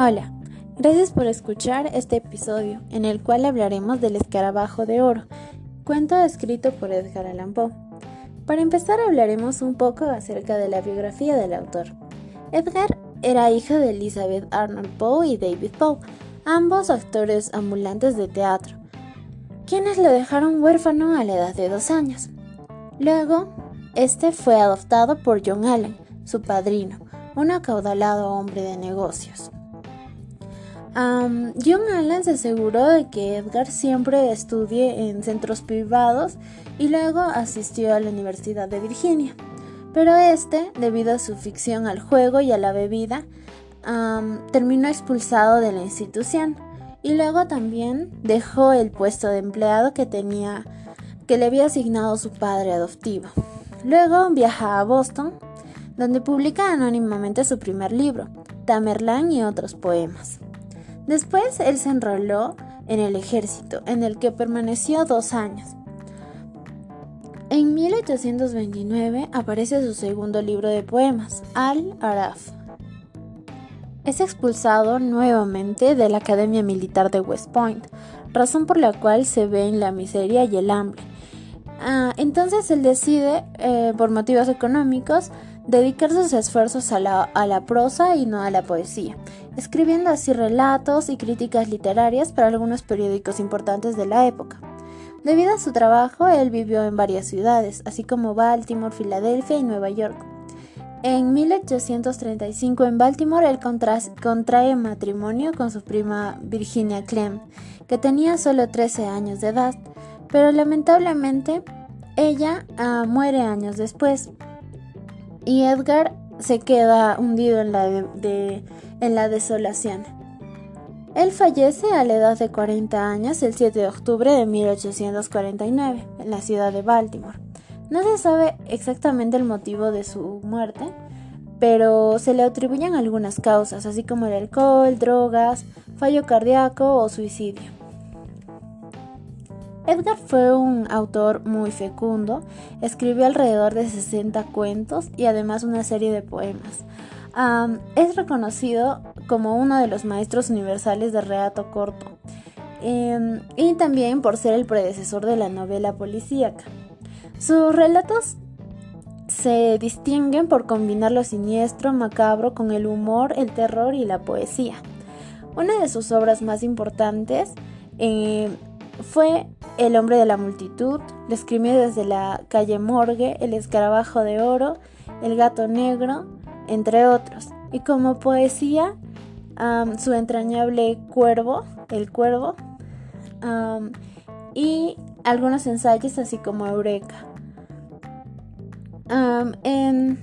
Hola, gracias por escuchar este episodio en el cual hablaremos del escarabajo de oro, cuento escrito por Edgar Allan Poe. Para empezar hablaremos un poco acerca de la biografía del autor. Edgar era hijo de Elizabeth Arnold Poe y David Poe, ambos actores ambulantes de teatro, quienes lo dejaron huérfano a la edad de dos años. Luego, este fue adoptado por John Allen, su padrino, un acaudalado hombre de negocios. John Allen se aseguró de que Edgar siempre estudie en centros privados y luego asistió a la Universidad de Virginia. Pero este, debido a su ficción al juego y a la bebida, terminó expulsado de la institución y luego también dejó el puesto de empleado que tenía que le había asignado su padre adoptivo. Luego viaja a Boston, donde publica anónimamente su primer libro, Tamerlán y otros poemas. Después él se enroló en el ejército, en el que permaneció dos años. En 1829 aparece su segundo libro de poemas, Al-Araf. Es expulsado nuevamente de la Academia Militar de West Point, razón por la cual se ve en la miseria y el hambre. Ah, entonces él decide, eh, por motivos económicos, dedicar sus esfuerzos a la, a la prosa y no a la poesía, escribiendo así relatos y críticas literarias para algunos periódicos importantes de la época. Debido a su trabajo, él vivió en varias ciudades, así como Baltimore, Filadelfia y Nueva York. En 1835 en Baltimore él contrae matrimonio con su prima Virginia Clem, que tenía solo 13 años de edad, pero lamentablemente ella ah, muere años después y Edgar se queda hundido en la, en la desolación. Él fallece a la edad de 40 años el 7 de octubre de 1849 en la ciudad de Baltimore. No se sabe exactamente el motivo de su muerte, pero se le atribuyen algunas causas, así como el alcohol, drogas, fallo cardíaco o suicidio. Edgar fue un autor muy fecundo, escribió alrededor de 60 cuentos y además una serie de poemas. Es reconocido como uno de los maestros universales de relato corto em, y también por ser el predecesor de la novela policíaca. Sus relatos se distinguen por combinar lo siniestro, macabro con el humor, el terror y la poesía. Una de sus obras más importantes eh, fue El hombre de la multitud, lo escribió desde la calle Morgue, El escarabajo de oro, El gato negro, entre otros. Y como poesía, su entrañable cuervo, El cuervo, y algunos ensayos así como Eureka. en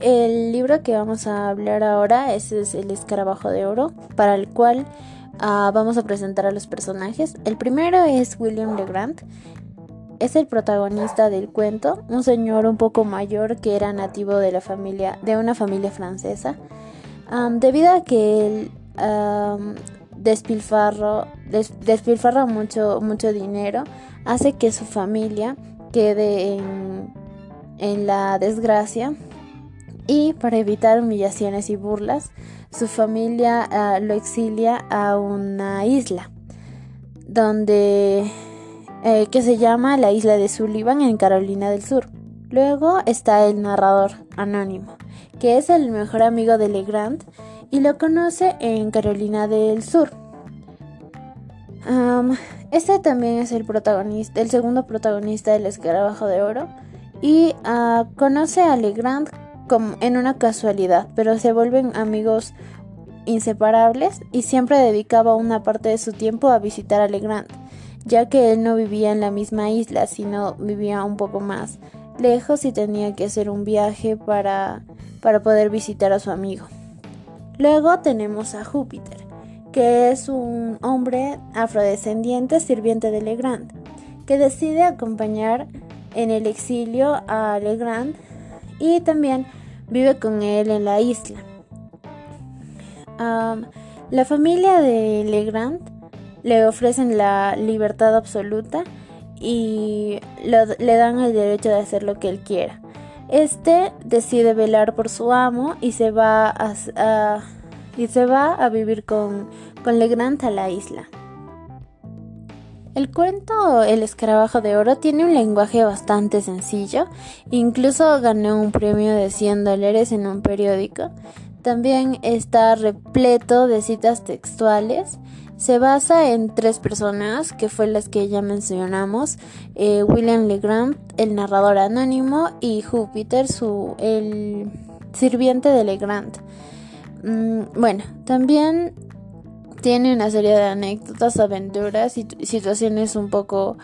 el libro que vamos a hablar ahora es El escarabajo de oro, para el cual Ah, vamos a presentar a los personajes. El primero es William Legrand. Es el protagonista del cuento, un señor un poco mayor que era nativo de la familia, de una familia francesa. debido a que él despilfarra mucho, mucho dinero, hace que su familia quede en, en la desgracia y para evitar humillaciones y burlas, su familia ah, lo exilia a una isla donde eh, que se llama la isla de Sullivan en Carolina del Sur. Luego está el narrador anónimo, que es el mejor amigo de Legrand y lo conoce en Carolina del Sur. este también es el protagonista, el segundo protagonista del escarabajo de oro y ah, conoce a Legrand como en una casualidad, pero se vuelven amigos inseparables y siempre dedicaba una parte de su tiempo a visitar a Legrand, ya que él no vivía en la misma isla, sino vivía un poco más lejos y tenía que hacer un viaje para, para poder visitar a su amigo. Luego tenemos a Júpiter, que es un hombre afrodescendiente sirviente de Legrand, que decide acompañar en el exilio a Legrand y también vive con él en la isla. la familia de Legrand le ofrecen la libertad absoluta y le dan el derecho de hacer lo que él quiera. Este decide velar por su amo y se va a, y se va a vivir con, con Legrand a la isla. El cuento El escarabajo de oro tiene un lenguaje bastante sencillo, incluso ganó un premio de 100 dólares en un periódico. También está repleto de citas textuales. Se basa en tres personas, que fue las que ya mencionamos, eh, William Legrand, el narrador anónimo, y Júpiter, su, el sirviente de Legrand. Mm, bueno, también tiene una serie de anécdotas, aventuras y situaciones un poco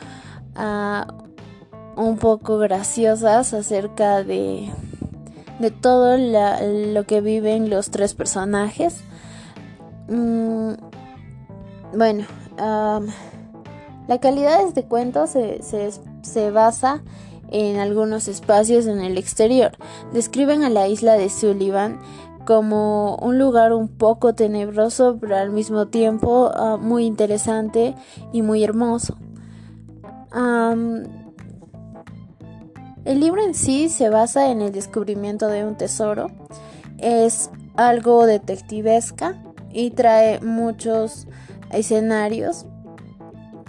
uh, un poco graciosas acerca de de todo lo que viven los tres personajes. Mm, bueno, la calidad de este cuento se, se, se basa en algunos espacios en el exterior. Describen a la isla de Sullivan como un lugar un poco tenebroso, pero al mismo tiempo ah, muy interesante y muy hermoso. el libro en sí se basa en el descubrimiento de un tesoro. Es algo detectivesca y trae muchos escenarios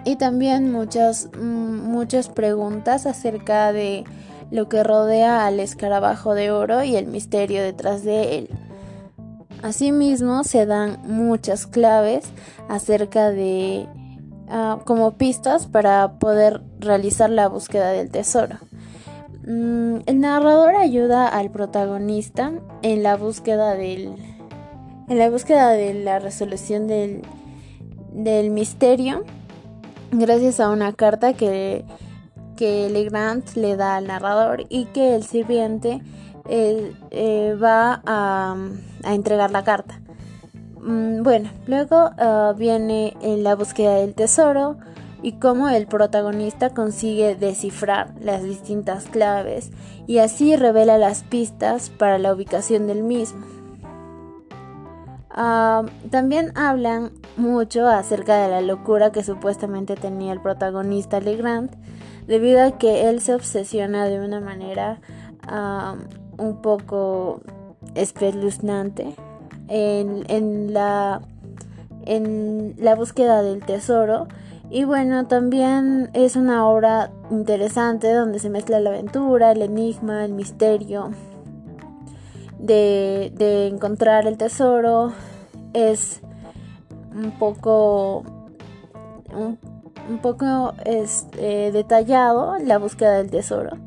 y también muchas, muchas preguntas acerca de lo que rodea al escarabajo de oro y el misterio detrás de él. Asimismo, se dan muchas claves acerca de ah, como pistas para poder realizar la búsqueda del tesoro. Mm, el narrador ayuda al protagonista en la búsqueda del en la búsqueda de la resolución del, del misterio gracias a una carta que, que Legrand le da al narrador y que el sirviente eh, eh, va a, entregar la carta. Mm, bueno, luego ah, viene la búsqueda del tesoro y cómo el protagonista consigue descifrar las distintas claves y así revela las pistas para la ubicación del mismo. Ah, también hablan mucho acerca de la locura que supuestamente tenía el protagonista Legrand, debido a que él se obsesiona de una manera ah, un poco espeluznante en, la, en la búsqueda del tesoro. Y bueno, también es una obra interesante donde se mezcla la aventura, el enigma, el misterio de, de encontrar el tesoro. Es un poco un, poco es, eh, detallado la búsqueda del tesoro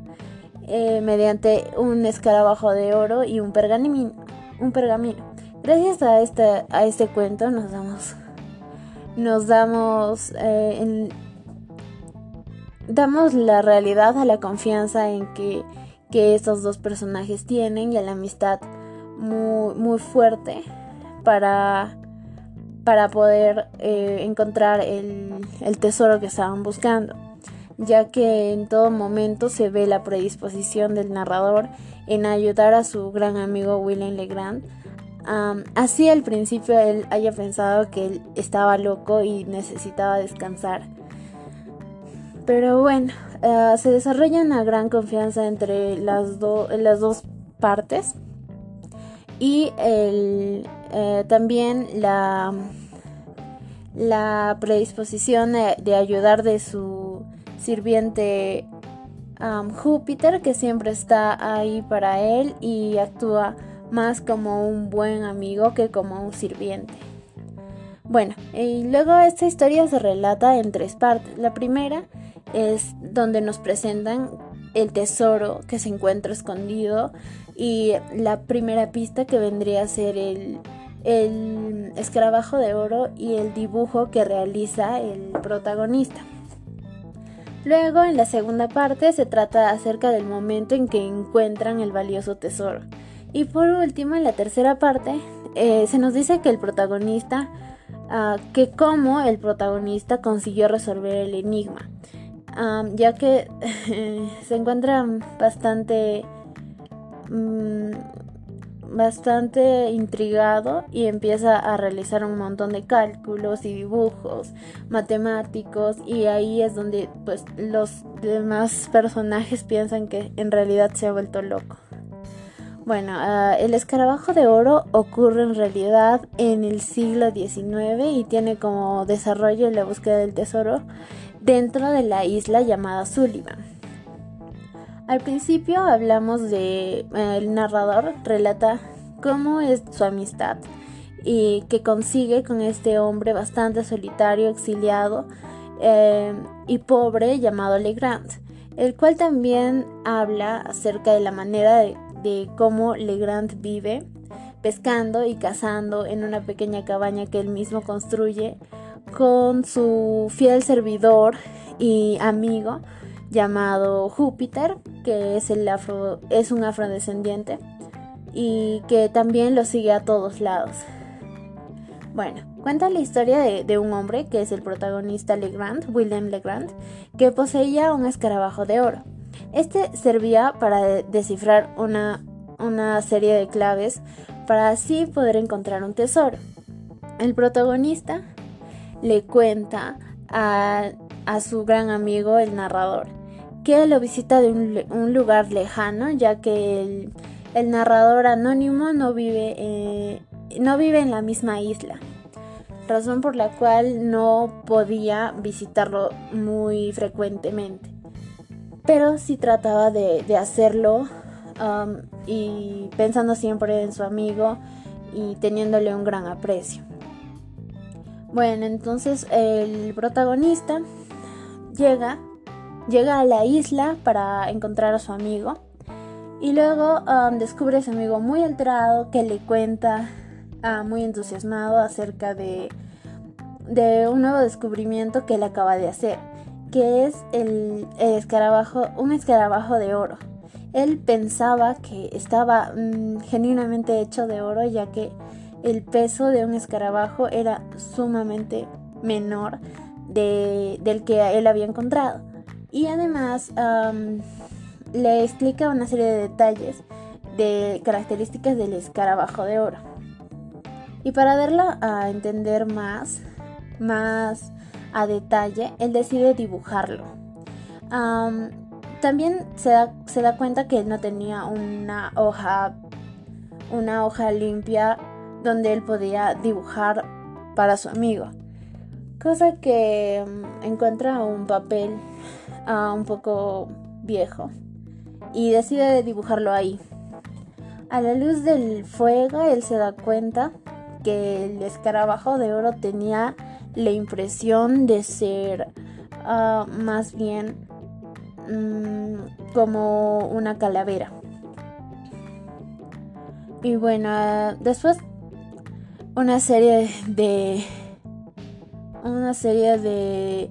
eh, mediante un escarabajo de oro y un pergamino. Un pergamino. Gracias a este, a este cuento nos damos, nos damos, eh, damos la realidad a la confianza en que, que estos dos personajes tienen y a la amistad muy, muy fuerte para, para poder eh, encontrar el, el tesoro que estaban buscando ya que en todo momento se ve la predisposición del narrador en ayudar a su gran amigo William Legrand. así al principio él haya pensado que él estaba loco y necesitaba descansar. Pero bueno, eh, se desarrolla una gran confianza entre las, las dos partes y eh, también la, la predisposición de ayudar de su sirviente Júpiter que siempre está ahí para él y actúa más como un buen amigo que como un sirviente. Bueno, y luego esta historia se relata en tres partes. La primera es donde nos presentan el tesoro que se encuentra escondido y la primera pista que vendría a ser el, escarabajo de oro y el dibujo que realiza el protagonista. Luego, en la segunda parte, se trata acerca del momento en que encuentran el valioso tesoro. Y por último, en la tercera parte, eh, se nos dice que el protagonista, ah, que cómo el protagonista consiguió resolver el enigma, ya que se encuentra bastante... Mm, bastante intrigado y empieza a realizar un montón de cálculos y dibujos matemáticos y ahí es donde pues los demás personajes piensan que en realidad se ha vuelto loco. Bueno, ah, el escarabajo de oro ocurre en realidad en el siglo XIX y tiene como desarrollo la búsqueda del tesoro dentro de la isla llamada Sullivan. Al principio hablamos de eh, el narrador relata cómo es su amistad y que consigue con este hombre bastante solitario, exiliado eh, y pobre llamado Legrand, el cual también habla acerca de la manera de, de cómo Legrand vive pescando y cazando en una pequeña cabaña que él mismo construye con su fiel servidor y amigo llamado Júpiter, que es, el afro, es un afrodescendiente y que también lo sigue a todos lados. Bueno, cuenta la historia de, un hombre que es el protagonista Legrand, William Legrand, que poseía un escarabajo de oro. Este servía para descifrar una, una serie de claves para así poder encontrar un tesoro. El protagonista le cuenta a, su gran amigo, el narrador, que lo visita de un, lugar lejano, ya que el, narrador anónimo no vive, eh, no vive en la misma isla, razón por la cual no podía visitarlo muy frecuentemente. Pero sí trataba de, hacerlo um, y pensando siempre en su amigo y teniéndole un gran aprecio. Bueno, entonces el protagonista llega, llega a la isla para encontrar a su amigo y luego um, descubre a su amigo muy alterado que le cuenta, uh, muy entusiasmado acerca de, de un nuevo descubrimiento que él acaba de hacer, que es el, escarabajo, un escarabajo de oro. Él pensaba que estaba mm, genuinamente hecho de oro ya que el peso de un escarabajo era sumamente menor del que él había encontrado. Y además le explica una serie de detalles de características del escarabajo de oro. Y para darlo a entender más, más a detalle, él decide dibujarlo. también se da, se da cuenta que él no tenía una hoja, una hoja limpia donde él podía dibujar para su amigo. Cosa que mm, encuentra un papel ah, un poco viejo y decide dibujarlo ahí. A la luz del fuego, él se da cuenta que el escarabajo de oro tenía la impresión de ser ah, más bien mm, como una calavera. Y bueno, ah, después una serie de una serie de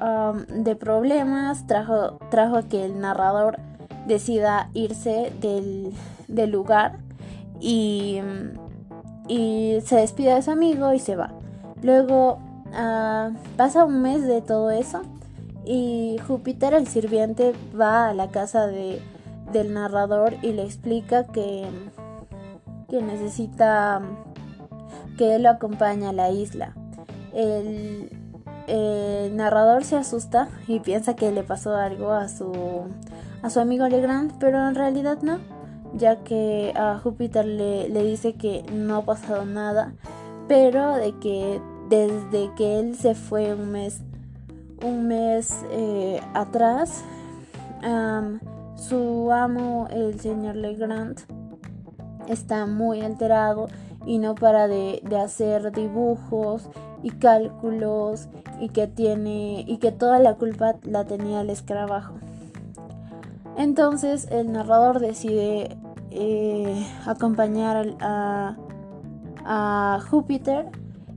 um, de problemas. Trajo trajo que el narrador decida irse del, del lugar y, y, se despide de su amigo y se va. Luego uh, pasa un mes de todo eso y Júpiter el sirviente va a la casa de, del narrador y le explica que, que necesita que lo acompaña a la isla. El, narrador se asusta y piensa que le pasó algo a su, a su amigo Legrand, pero en realidad no, ya que a Júpiter le, dice que no ha pasado nada, pero de que desde que él se fue un mes, un mes eh, atrás, su amo, el señor Legrand, está muy alterado y no para de, hacer dibujos y cálculos y que tiene y que toda la culpa la tenía el escarabajo. Entonces el narrador decide eh, acompañar a, a Júpiter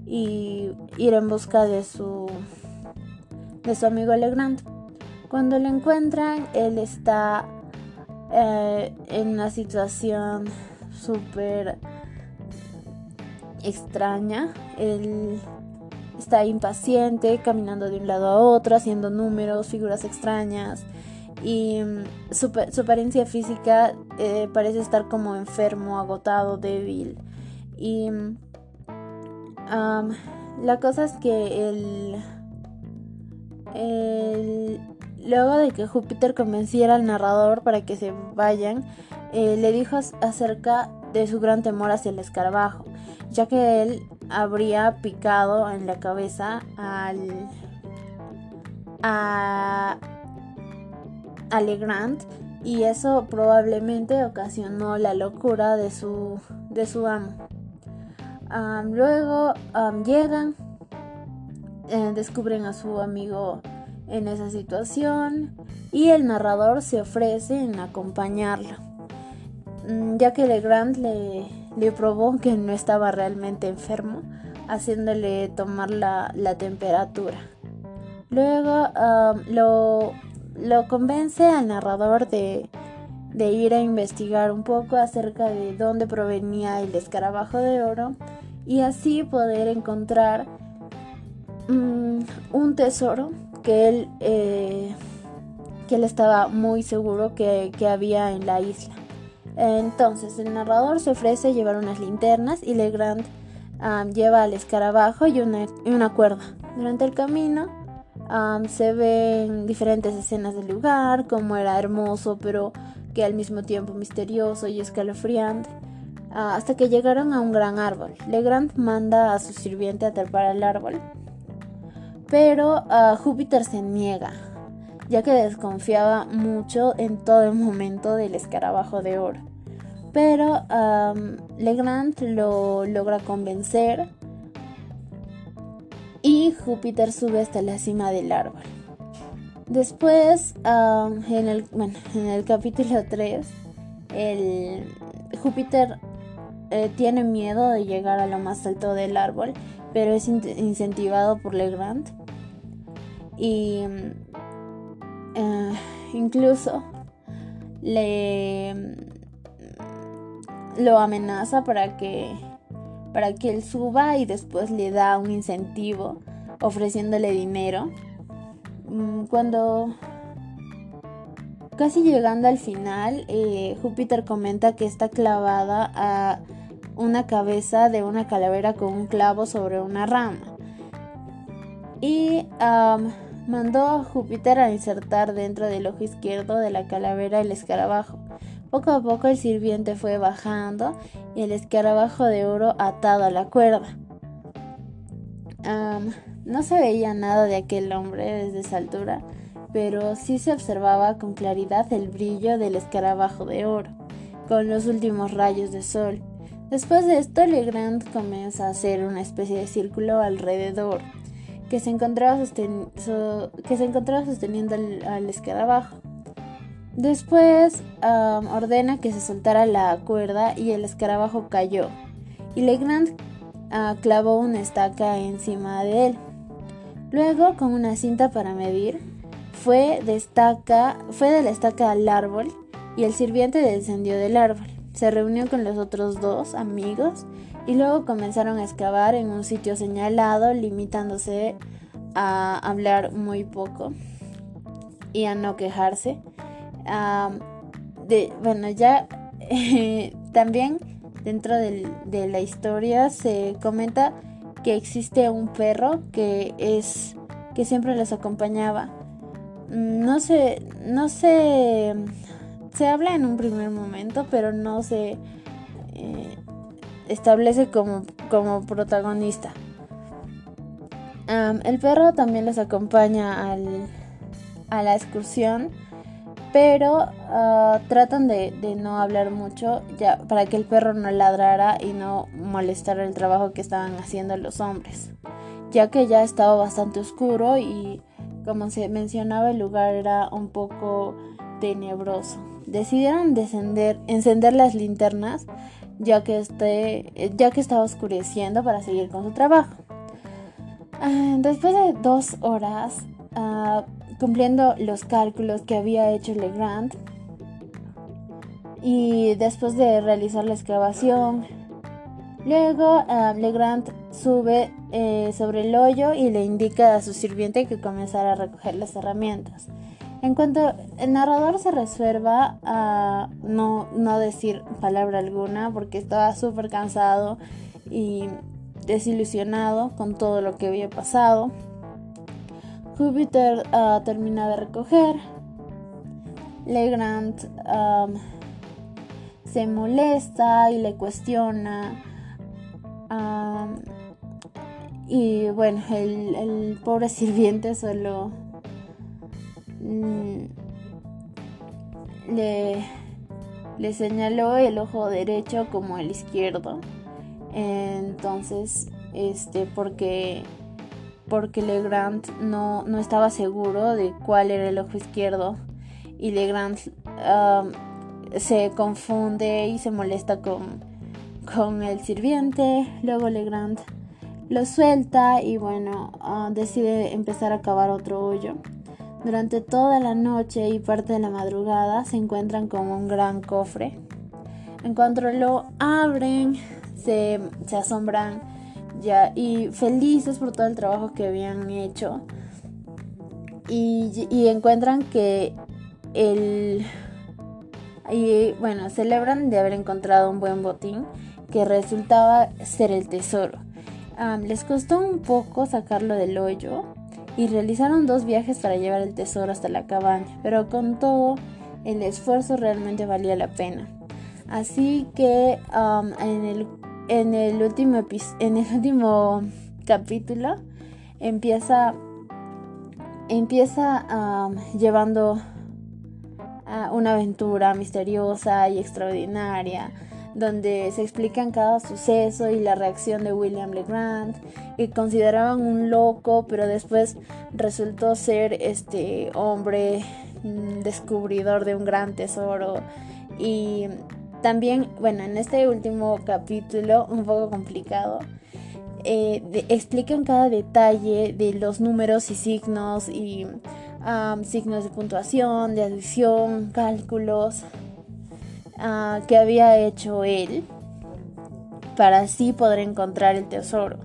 y ir en busca de su de su amigo Legrand. Cuando lo encuentran, él está eh, en una situación súper extraña. Él está impaciente, caminando de un lado a otro, haciendo números, figuras extrañas. Y mm, su, apariencia física eh, parece estar como enfermo, agotado, débil. Y mm, la cosa es que el, luego de que Júpiter convenciera al narrador para que se vayan, eh, le dijo acerca de su gran temor hacia el escarabajo, ya que él habría picado en la cabeza al a, a Legrand y eso probablemente ocasionó la locura de su, de su amo. luego llegan, eh, descubren a su amigo en esa situación y el narrador se ofrece en acompañarlo, ya que Legrand le, le probó que no estaba realmente enfermo, haciéndole tomar la, temperatura. Luego lo lo convence al narrador de, ir a investigar un poco acerca de dónde provenía el escarabajo de oro y así poder encontrar mm, un tesoro que él, eh, que él estaba muy seguro que, había en la isla. Entonces el narrador se ofrece llevar unas linternas y Legrand lleva al escarabajo y una, cuerda. Durante el camino se ven diferentes escenas del lugar, como era hermoso, pero que al mismo tiempo misterioso y escalofriante, ah, hasta que llegaron a un gran árbol. Legrand manda a su sirviente a trepar el árbol, pero ah, Júpiter se niega, ya que desconfiaba mucho en todo momento del escarabajo de oro. Pero Legrand lo logra convencer y Júpiter sube hasta la cima del árbol. Después, en, el, en el capítulo 3, el Júpiter eh, tiene miedo de llegar a lo más alto del árbol, pero es incentivado por Legrand. Y incluso le lo amenaza para que para que él suba y después le da un incentivo ofreciéndole dinero. Mm, cuando casi llegando al final, eh, Júpiter comenta que está clavada a una cabeza de una calavera con un clavo sobre una rama. Y mandó a Júpiter a insertar dentro del ojo izquierdo de la calavera el escarabajo. Poco a poco el sirviente fue bajando y el escarabajo de oro atado a la cuerda. no se veía nada de aquel hombre desde esa altura, pero sí se observaba con claridad el brillo del escarabajo de oro, con los últimos rayos de sol. Después de esto, Legrand comienza a hacer una especie de círculo alrededor, que se encontraba, que se encontraba sosteniendo al escarabajo. Después ordena que se soltara la cuerda y el escarabajo cayó. Y Legrand ah, clavó una estaca encima de él. Luego, con una cinta para medir, fue de, fue de la estaca al árbol y el sirviente descendió del árbol. Se reunió con los otros dos amigos y luego comenzaron a excavar en un sitio señalado, limitándose a hablar muy poco y a no quejarse de, bueno, ya también dentro de la historia se comenta que existe un perro que es que siempre les acompañaba. No sé, no sé, se habla en un primer momento, pero no se eh, establece como, como protagonista. el perro también les acompaña al, a la excursión pero ah, tratan de, no hablar mucho ya para que el perro no ladrara y no molestara el trabajo que estaban haciendo los hombres, ya que ya estaba bastante oscuro y como se mencionaba el lugar era un poco tenebroso. Decidieron descender, encender las linternas ya que, este, ya que estaba oscureciendo para seguir con su trabajo. Ah, después de dos horas, ah, cumpliendo los cálculos que había hecho Legrand. Y después de realizar la excavación, luego ah, Legrand sube eh, sobre el hoyo y le indica a su sirviente que comenzara a recoger las herramientas. En cuanto el narrador se reserva a no, no decir palabra alguna porque estaba súper cansado y desilusionado con todo lo que había pasado. Júpiter ah, termina de recoger. Legrand se molesta y le cuestiona. y bueno, el, pobre sirviente solo le, le señaló el ojo derecho como el izquierdo. Entonces, este, porque porque Legrand no, no estaba seguro de cuál era el ojo izquierdo y Legrand um, se confunde y se molesta con, con el sirviente. Luego Legrand lo suelta y bueno, uh, decide empezar a cavar otro hoyo. Durante toda la noche y parte de la madrugada se encuentran con un gran cofre. En cuanto lo abren, se, asombran ya y felices por todo el trabajo que habían hecho y, encuentran que el y bueno celebran de haber encontrado un buen botín que resultaba ser el tesoro les costó un poco sacarlo del hoyo y realizaron dos viajes para llevar el tesoro hasta la cabaña pero con todo el esfuerzo realmente valía la pena. Así que en el en el último, en el último capítulo empieza, empieza llevando a una aventura misteriosa y extraordinaria donde se explican cada suceso y la reacción de William Legrand, que consideraban un loco, pero después resultó ser este hombre mm, descubridor de un gran tesoro. Y también, bueno, en este último capítulo, un poco complicado, eh, explican cada detalle de los números y signos y signos de puntuación, de adición, cálculos ah, que había hecho él para así poder encontrar el tesoro.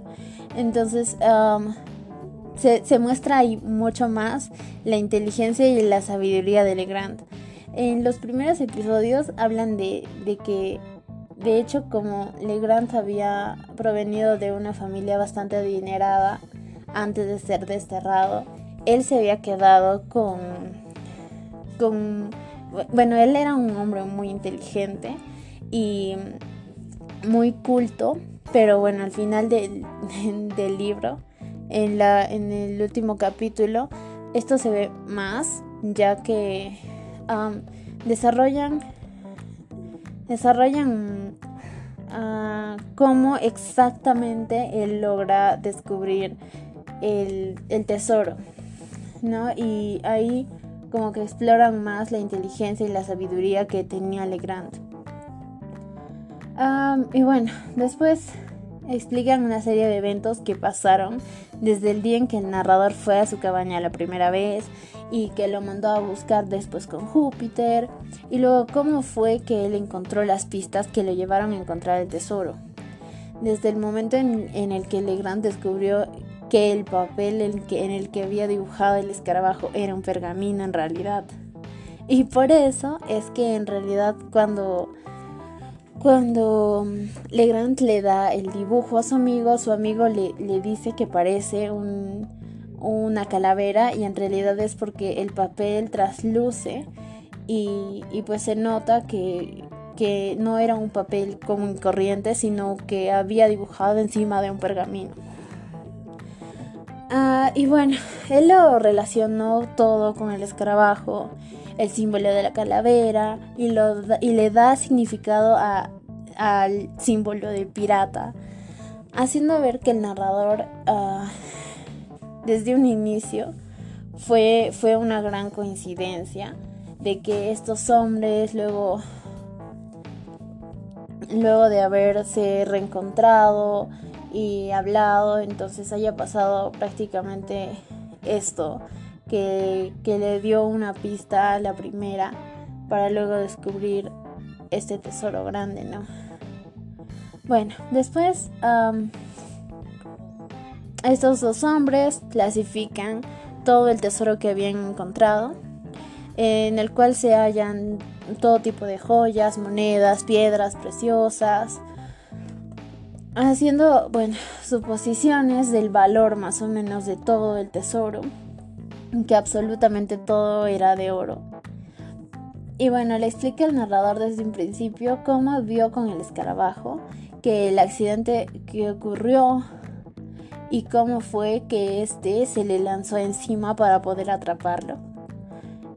Entonces se, muestra ahí mucho más la inteligencia y la sabiduría de Legrand. En los primeros episodios hablan de, que, de hecho, como Legrand había provenido de una familia bastante adinerada antes de ser desterrado, él se había quedado con, con bueno, él era un hombre muy inteligente y muy culto, pero bueno, al final del, del libro, en, la, en el último capítulo, esto se ve más, ya que desarrollan desarrollan uh, cómo exactamente él logra descubrir el, tesoro, ¿no? Y ahí como que exploran más la inteligencia y la sabiduría que tenía Legrand. y bueno, después explican una serie de eventos que pasaron desde el día en que el narrador fue a su cabaña la primera vez y que lo mandó a buscar después con Júpiter y luego cómo fue que él encontró las pistas que lo llevaron a encontrar el tesoro. Desde el momento en, el que Legrand descubrió que el papel en, que, el que había dibujado el escarabajo era un pergamino en realidad. Y por eso es que en realidad cuando cuando Legrand le da el dibujo a su amigo, su amigo le, dice que parece una calavera y en realidad es porque el papel trasluce y, pues se nota que, no era un papel común y corriente, sino que había dibujado encima de un pergamino. Ah, y bueno, él lo relacionó todo con el escarabajo el símbolo de la calavera y, lo, y le da significado al símbolo de pirata, haciendo ver que el narrador ah, desde un inicio fue, fue una gran coincidencia de que estos hombres luego luego de haberse reencontrado y hablado entonces haya pasado prácticamente esto que, le dio una pista a la primera para luego descubrir este tesoro grande, ¿no? Bueno, después estos dos hombres clasifican todo el tesoro que habían encontrado, en el cual se hallan todo tipo de joyas, monedas, piedras preciosas, haciendo, bueno, suposiciones del valor más o menos de todo el tesoro que absolutamente todo era de oro. Y bueno, le explica al narrador desde un principio cómo vio con el escarabajo que el accidente que ocurrió y cómo fue que este se le lanzó encima para poder atraparlo.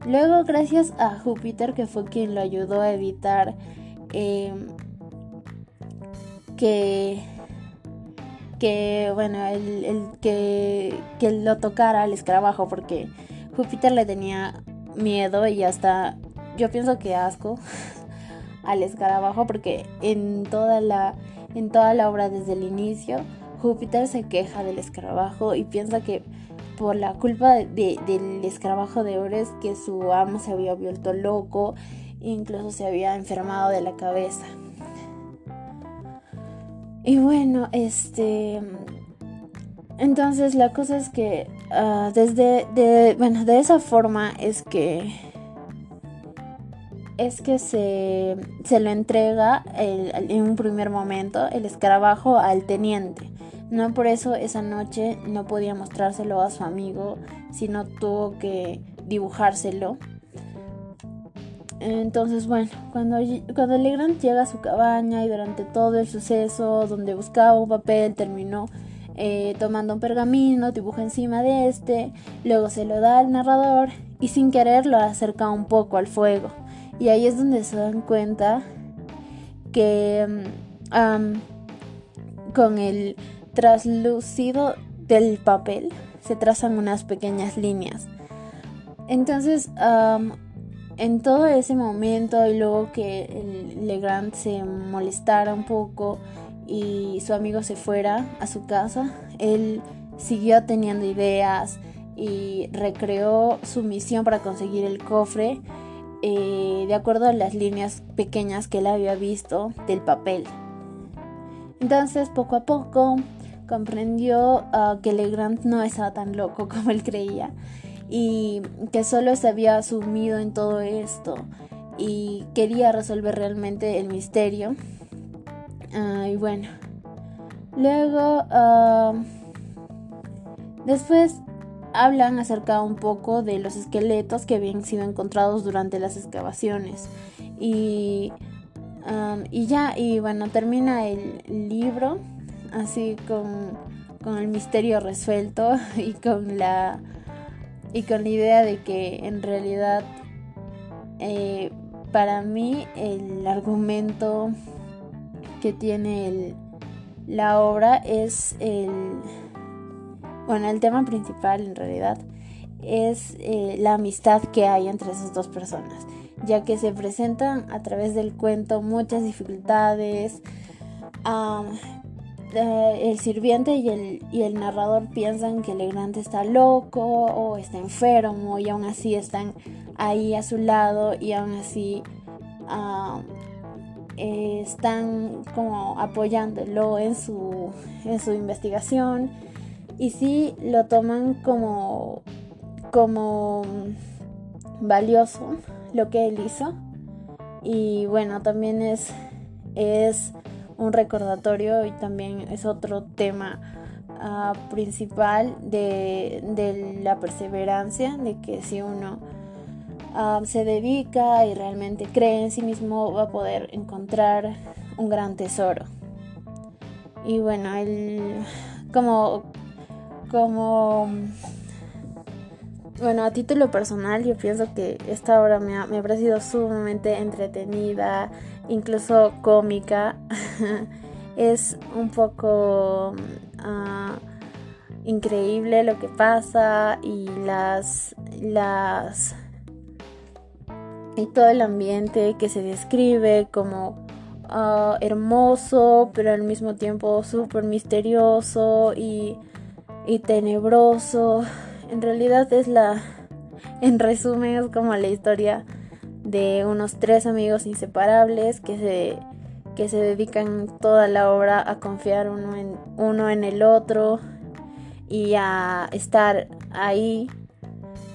Luego, gracias a Júpiter, que fue quien lo ayudó a evitar em, que, que, bueno, el, que, que lo tocara el escarabajo, porque Júpiter le tenía miedo y hasta yo pienso que asco al escarabajo porque en toda la en toda la obra desde el inicio Júpiter se queja del escarabajo y piensa que por la culpa del escarabajo de Ores que su amo se había vuelto loco e incluso se había enfermado de la cabeza. Y bueno, este entonces la cosa es que ah, desde de, bueno, de esa forma es que es que se, se lo entrega en un primer momento el escarabajo al teniente. No por eso esa noche no podía mostrárselo a su amigo, sino tuvo que dibujárselo. Entonces, bueno, cuando, cuando Legrand llega a su cabaña y durante todo el suceso donde buscaba un papel terminó eh, tomando un pergamino, dibuja encima de este, luego se lo da al narrador y sin querer lo acerca un poco al fuego. Y ahí es donde se dan cuenta que mm, con el traslúcido del papel se trazan unas pequeñas líneas. Entonces, en todo ese momento y luego que Legrand se molestara un poco y su amigo se fuera a su casa, él siguió teniendo ideas y recreó su misión para conseguir el cofre eh, de acuerdo a las líneas pequeñas que él había visto del papel. Entonces, poco a poco, comprendió ah, que Legrand no estaba tan loco como él creía y que solo se había sumido en todo esto y quería resolver realmente el misterio. Ah, y bueno, luego, ah, después hablan acerca un poco de los esqueletos que habían sido encontrados durante las excavaciones. Y, um, y ya, y bueno, termina el libro así con, con, el misterio resuelto y con la y con la idea de que en realidad eh, para mí el argumento que tiene la obra es el bueno, el tema principal en realidad es eh, la amistad que hay entre esas dos personas, ya que se presentan a través del cuento muchas dificultades. El sirviente y el, y el narrador piensan que Legrand está loco o está enfermo y aún así están ahí a su lado y aún así eh, están como apoyándolo en su, en su investigación y sí lo toman como, como valioso lo que él hizo. Y bueno, también es, es un recordatorio y también es otro tema ah, principal de, de, la perseverancia, de que si uno ah, se dedica y realmente cree en sí mismo va a poder encontrar un gran tesoro. Y bueno, él como como bueno, a título personal yo pienso que esta obra me ha, me ha sumamente entretenida, incluso cómica. es un poco ah, increíble lo que pasa y las las y todo el ambiente que se describe como ah, hermoso pero al mismo tiempo súper misterioso y y tenebroso. En realidad es la, en resumen, es como la historia de unos tres amigos inseparables que se, que se dedican toda la obra a confiar uno en, uno en el otro y a estar ahí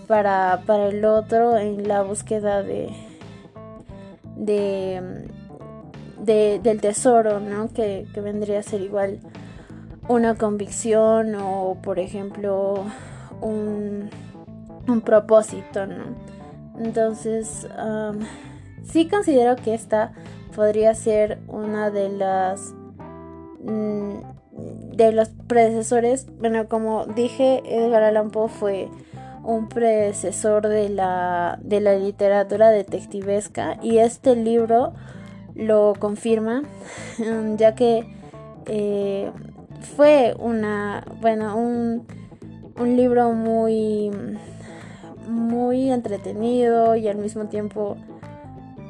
para, para el otro en la búsqueda de, de, del tesoro, ¿no? Que, que vendría a ser igual una convicción o por ejemplo un, un propósito, ¿no? Entonces, sí considero que esta podría ser una de las mm, de los predecesores. Bueno, como dije, Edgar Allan Poe fue un predecesor de la, de la literatura detectivesca y este libro lo confirma, ya que eh, fue una, bueno, un, un libro muy, muy entretenido y al mismo tiempo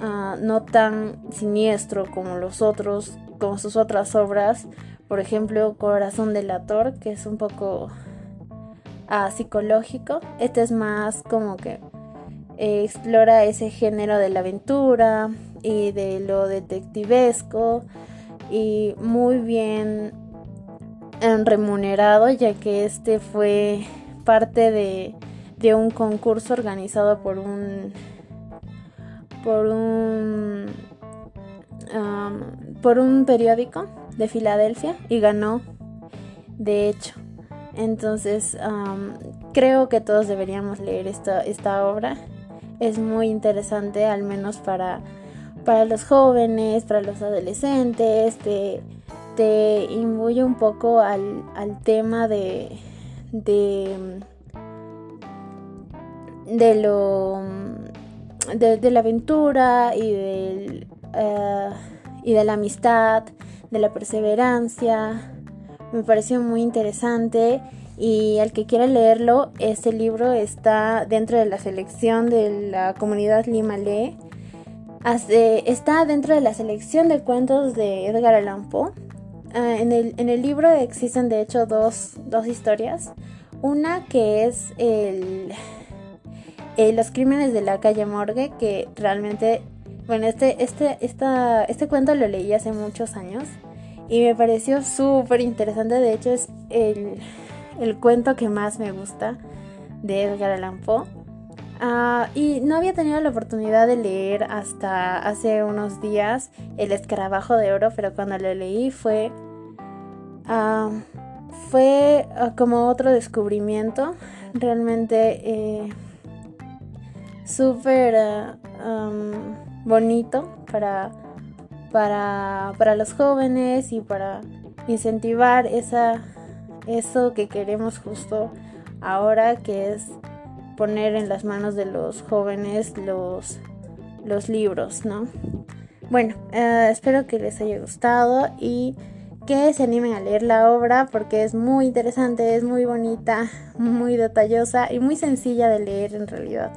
ah, no tan siniestro como los otros, como sus otras obras. Por ejemplo, Corazón del Ator, que es un poco ah, psicológico. Este es más como que explora ese género de la aventura y de lo detectivesco y muy bien remunerado ya que este fue parte de, un concurso organizado por un por un por un periódico de Filadelfia y ganó de hecho. Entonces creo que todos deberíamos leer esta, esta obra. Es muy interesante al menos para para los jóvenes para los adolescentes te un poco al, tema de, de, de lo de, la aventura y del eh, y de la amistad de la perseverancia. Me pareció muy interesante y al que quiera leerlo este libro está dentro de la selección de la comunidad Lima Lee. Está dentro de la selección de cuentos de Edgar Allan Poe Ah, en, el, libro existen de hecho dos, historias. Una que es el, eh, los crímenes de la calle Morgue, que realmente, bueno, este, este, esta, este cuento lo leí hace muchos años y me pareció súper interesante. De hecho, es el, el, cuento que más me gusta de Edgar Allan Poe. Ah, y no había tenido la oportunidad de leer hasta hace unos días El escarabajo de oro, pero cuando lo leí fue Ah, fue ah, como otro descubrimiento, realmente eh, súper ah, bonito para, para, para, los jóvenes y para incentivar esa, eso que queremos justo ahora, que es poner en las manos de los jóvenes los, los libros, ¿no? Bueno, espero que les haya gustado y que se animen a leer la obra porque es muy interesante, es muy bonita, muy detallosa y muy sencilla de leer en realidad.